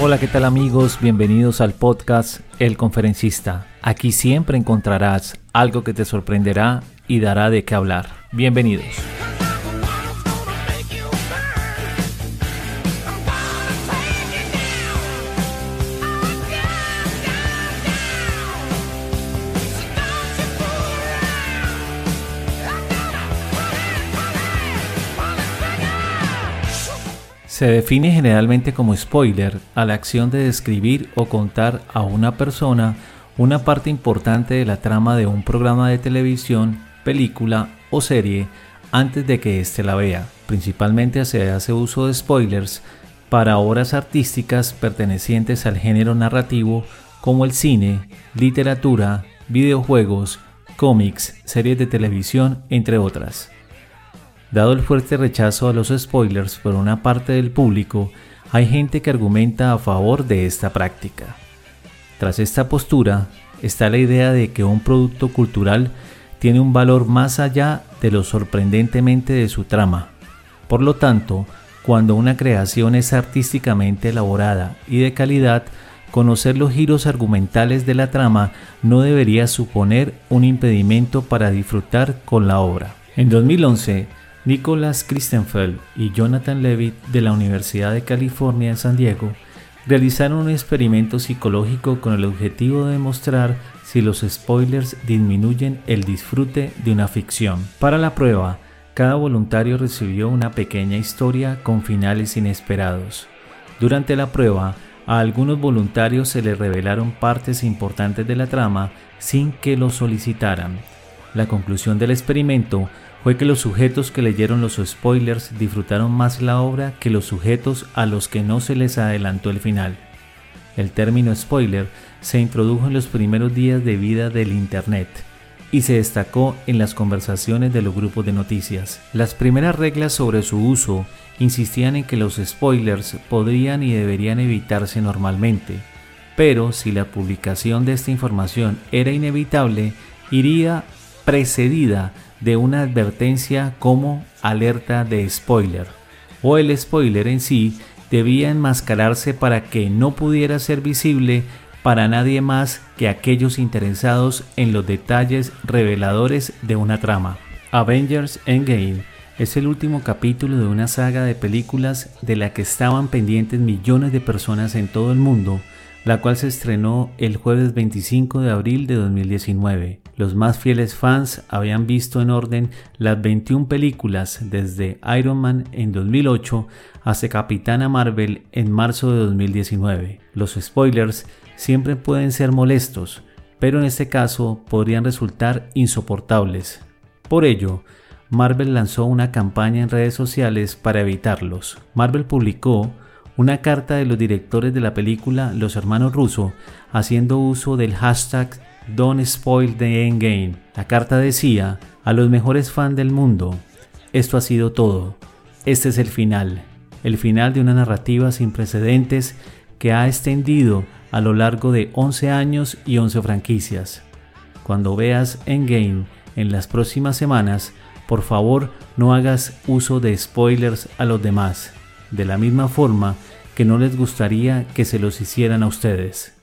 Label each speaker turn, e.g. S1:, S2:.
S1: Hola, ¿qué tal amigos? Bienvenidos al podcast El Conferencista. Aquí siempre encontrarás algo que te sorprenderá y dará de qué hablar. Bienvenidos. Se define generalmente como spoiler a la acción de describir o contar a una persona una parte importante de la trama de un programa de televisión, película o serie antes de que éste la vea. Principalmente se hace uso de spoilers para obras artísticas pertenecientes al género narrativo como el cine, literatura, videojuegos, cómics, series de televisión, entre otras. Dado el fuerte rechazo a los spoilers por una parte del público, hay gente que argumenta a favor de esta práctica. Tras esta postura está la idea de que un producto cultural tiene un valor más allá de lo sorprendentemente de su trama. Por lo tanto, cuando una creación es artísticamente elaborada y de calidad, conocer los giros argumentales de la trama no debería suponer un impedimento para disfrutar con la obra. En 2011, Nicholas Christenfeld y Jonathan Levitt de la Universidad de California en San Diego realizaron un experimento psicológico con el objetivo de demostrar si los spoilers disminuyen el disfrute de una ficción. Para la prueba, cada voluntario recibió una pequeña historia con finales inesperados. Durante la prueba, a algunos voluntarios se les revelaron partes importantes de la trama sin que lo solicitaran. La conclusión del experimento fue que los sujetos que leyeron los spoilers disfrutaron más la obra que los sujetos a los que no se les adelantó el final. El término spoiler se introdujo en los primeros días de vida del Internet y se destacó en las conversaciones de los grupos de noticias. Las primeras reglas sobre su uso insistían en que los spoilers podrían y deberían evitarse normalmente, pero si la publicación de esta información era inevitable, iría precedida de una advertencia como alerta de spoiler, o el spoiler en sí debía enmascararse para que no pudiera ser visible para nadie más que aquellos interesados en los detalles reveladores de una trama. Avengers Endgame es el último capítulo de una saga de películas de la que estaban pendientes millones de personas en todo el mundo, la cual se estrenó el jueves 25 de abril de 2019. Los más fieles fans habían visto en orden las 21 películas desde Iron Man en 2008 hasta Capitana Marvel en marzo de 2019. Los spoilers siempre pueden ser molestos, pero en este caso podrían resultar insoportables. Por ello, Marvel lanzó una campaña en redes sociales para evitarlos. Marvel publicó una carta de los directores de la película Los Hermanos Russo haciendo uso del hashtag Don't Spoil the Endgame. La carta decía, a los mejores fans del mundo, esto ha sido todo. Este es el final. El final de una narrativa sin precedentes que ha extendido a lo largo de 11 años y 11 franquicias. Cuando veas Endgame en las próximas semanas, por favor no hagas uso de spoilers a los demás, de la misma forma que no les gustaría que se los hicieran a ustedes.